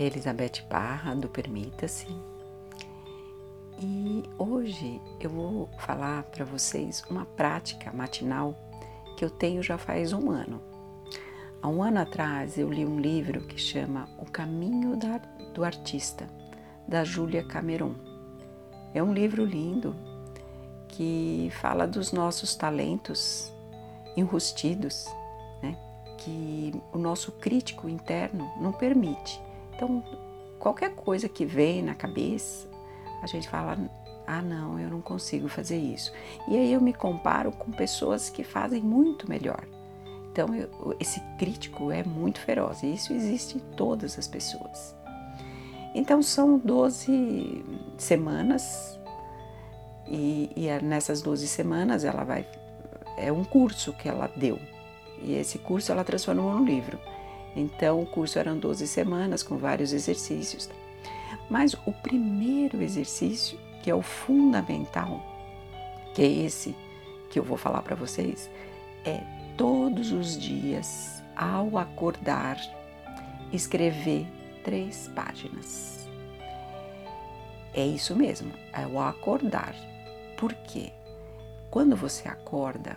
É Elizabeth Barra do Permita-se. E hoje eu vou falar para vocês uma prática matinal que eu tenho já faz um ano. Há um ano atrás eu li um livro que chama O Caminho do Artista, da Júlia Cameron. É um livro lindo que fala dos nossos talentos enrustidos, né? que o nosso crítico interno não permite. Então, qualquer coisa que vem na cabeça, a gente fala: ah, não, eu não consigo fazer isso. E aí eu me comparo com pessoas que fazem muito melhor. Então, eu, esse crítico é muito feroz e isso existe em todas as pessoas. Então, são 12 semanas e, e nessas 12 semanas ela vai. É um curso que ela deu e esse curso ela transformou num livro. Então, o curso eram 12 semanas com vários exercícios. Mas o primeiro exercício, que é o fundamental, que é esse que eu vou falar para vocês, é todos os dias, ao acordar, escrever três páginas. É isso mesmo, é o acordar. Por quê? Quando você acorda,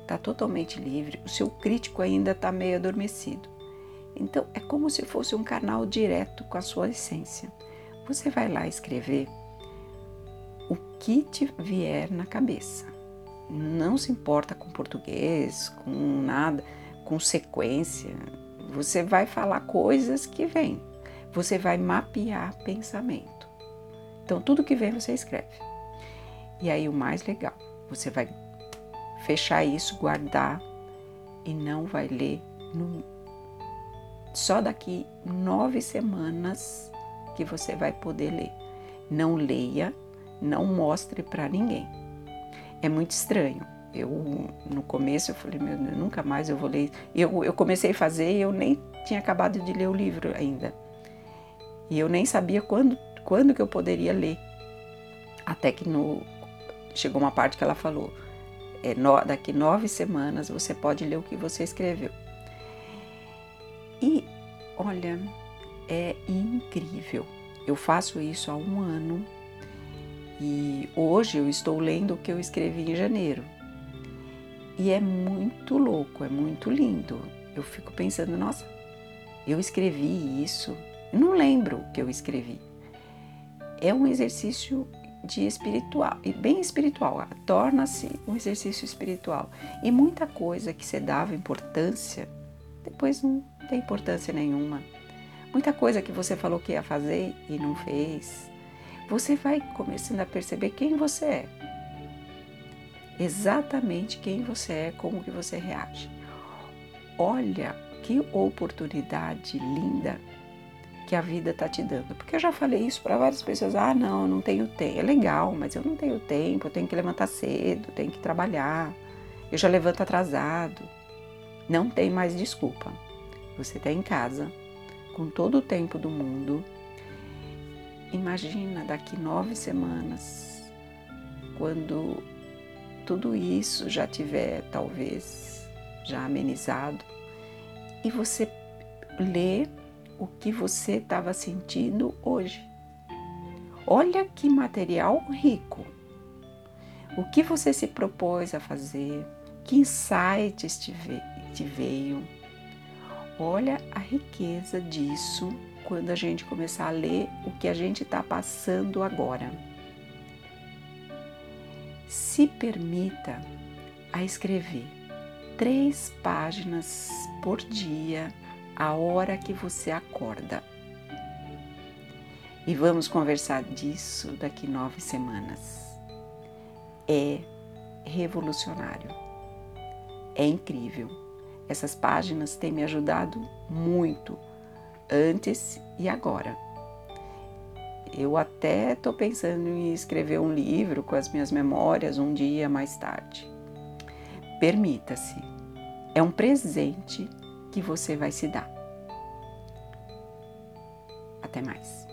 está totalmente livre, o seu crítico ainda está meio adormecido. Então é como se fosse um canal direto com a sua essência. Você vai lá escrever o que te vier na cabeça. Não se importa com português, com nada, com sequência. Você vai falar coisas que vêm. Você vai mapear pensamento. Então tudo que vem você escreve. E aí o mais legal, você vai fechar isso, guardar e não vai ler no só daqui nove semanas que você vai poder ler. Não leia, não mostre para ninguém. É muito estranho. Eu no começo eu falei, meu, nunca mais eu vou ler. Eu, eu comecei a fazer e eu nem tinha acabado de ler o livro ainda. E eu nem sabia quando, quando que eu poderia ler. Até que no, chegou uma parte que ela falou, é, no, daqui nove semanas você pode ler o que você escreveu. Olha, é incrível. Eu faço isso há um ano e hoje eu estou lendo o que eu escrevi em janeiro. E é muito louco, é muito lindo. Eu fico pensando, nossa, eu escrevi isso. Eu não lembro o que eu escrevi. É um exercício de espiritual e bem espiritual, torna-se um exercício espiritual. E muita coisa que você dava importância, depois não tem importância nenhuma. Muita coisa que você falou que ia fazer e não fez. Você vai começando a perceber quem você é. Exatamente quem você é, como que você reage. Olha que oportunidade linda que a vida está te dando. Porque eu já falei isso para várias pessoas. Ah, não, eu não tenho tempo. É legal, mas eu não tenho tempo. Eu tenho que levantar cedo, tenho que trabalhar. Eu já levanto atrasado. Não tem mais desculpa. Você está em casa, com todo o tempo do mundo. Imagina daqui nove semanas, quando tudo isso já tiver talvez já amenizado, e você lê o que você estava sentindo hoje. Olha que material rico. O que você se propôs a fazer, que insights te, veio, Olha a riqueza disso quando a gente começar a ler o que a gente está passando agora. Se permita a escrever três páginas por dia, a hora que você acorda. E vamos conversar disso daqui nove semanas. É revolucionário. É incrível essas páginas têm me ajudado muito, antes e agora. Eu até estou pensando em escrever um livro com as minhas memórias um dia mais tarde. Permita-se, é um presente que você vai se dar. Até mais.